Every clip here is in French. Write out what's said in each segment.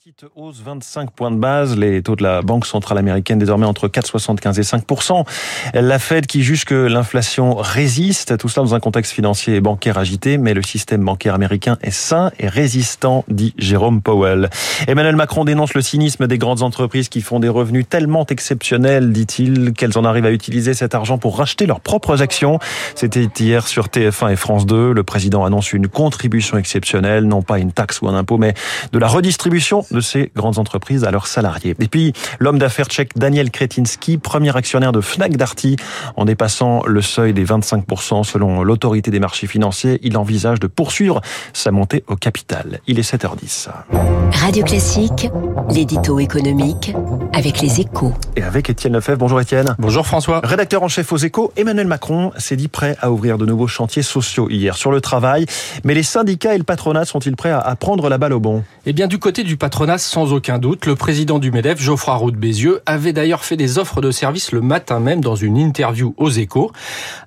Petite hausse, 25 points de base. Les taux de la Banque centrale américaine désormais entre 4,75 et 5% La Fed qui juge que l'inflation résiste. Tout cela dans un contexte financier et bancaire agité, mais le système bancaire américain est sain et résistant, dit Jérôme Powell. Emmanuel Macron dénonce le cynisme des grandes entreprises qui font des revenus tellement exceptionnels, dit-il, qu'elles en arrivent à utiliser cet argent pour racheter leurs propres actions. C'était hier sur TF1 et France 2. Le président annonce une contribution exceptionnelle, non pas une taxe ou un impôt, mais de la redistribution de ces grandes entreprises à leurs salariés. Et puis, l'homme d'affaires tchèque Daniel Kretinsky, premier actionnaire de Fnac Darty, en dépassant le seuil des 25% selon l'autorité des marchés financiers, il envisage de poursuivre sa montée au capital. Il est 7h10. Radio Classique, l'édito économique avec les échos. Et avec Étienne Lefebvre. Bonjour Étienne. Bonjour François. Rédacteur en chef aux échos, Emmanuel Macron s'est dit prêt à ouvrir de nouveaux chantiers sociaux hier sur le travail. Mais les syndicats et le patronat sont-ils prêts à prendre la balle au bon? Eh bien, du côté du patronat, sans aucun doute, le président du MEDEF, Geoffroy Roux de Bézieux, avait d'ailleurs fait des offres de service le matin même dans une interview aux échos.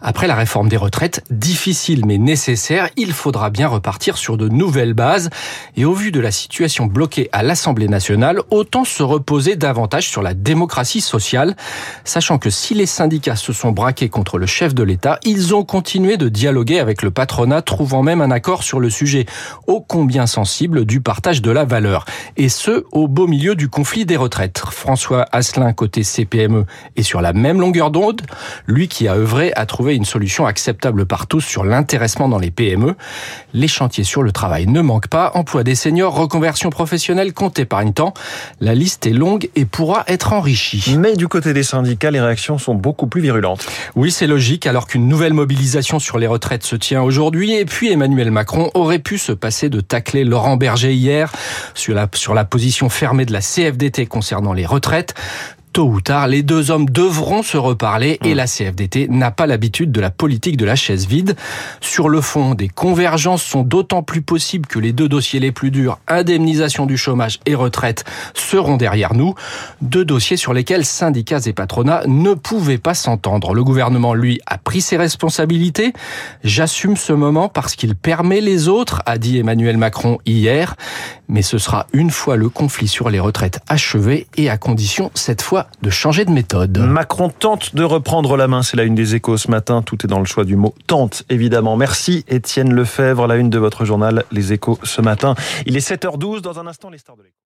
Après la réforme des retraites, difficile mais nécessaire, il faudra bien repartir sur de nouvelles bases. Et au vu de la situation bloquée à l'Assemblée nationale, autant se reposer davantage sur la démocratie sociale, sachant que si les syndicats se sont braqués contre le chef de l'État, ils ont continué de dialoguer avec le patronat, trouvant même un accord sur le sujet ô combien sensible du partage de la valeur. Et ce, au beau milieu du conflit des retraites. François Asselin, côté CPME, est sur la même longueur d'onde, lui qui a œuvré à trouver une solution acceptable par tous sur l'intéressement dans les PME. Les chantiers sur le travail ne manquent pas, emploi des seniors, reconversion professionnelle, compte épargne temps. La liste est longue et pourra être enrichie. Mais du côté des syndicats, les réactions sont beaucoup plus virulentes. Oui, c'est logique, alors qu'une nouvelle mobilisation sur les retraites se tient aujourd'hui, et puis Emmanuel Macron aurait pu se passer de tacler Laurent Berger hier sur la, sur la position fermée de la CFDT concernant les retraites tôt ou tard, les deux hommes devront se reparler et mm. la CFDT n'a pas l'habitude de la politique de la chaise vide. Sur le fond, des convergences sont d'autant plus possibles que les deux dossiers les plus durs, indemnisation du chômage et retraite, seront derrière nous. Deux dossiers sur lesquels syndicats et patronats ne pouvaient pas s'entendre. Le gouvernement, lui, a pris ses responsabilités. J'assume ce moment parce qu'il permet les autres, a dit Emmanuel Macron hier. Mais ce sera une fois le conflit sur les retraites achevé et à condition, cette fois, de changer de méthode. Macron tente de reprendre la main. C'est la une des échos ce matin. Tout est dans le choix du mot tente, évidemment. Merci Étienne Lefebvre, la une de votre journal Les échos ce matin. Il est 7h12. Dans un instant, les stars de l'écho.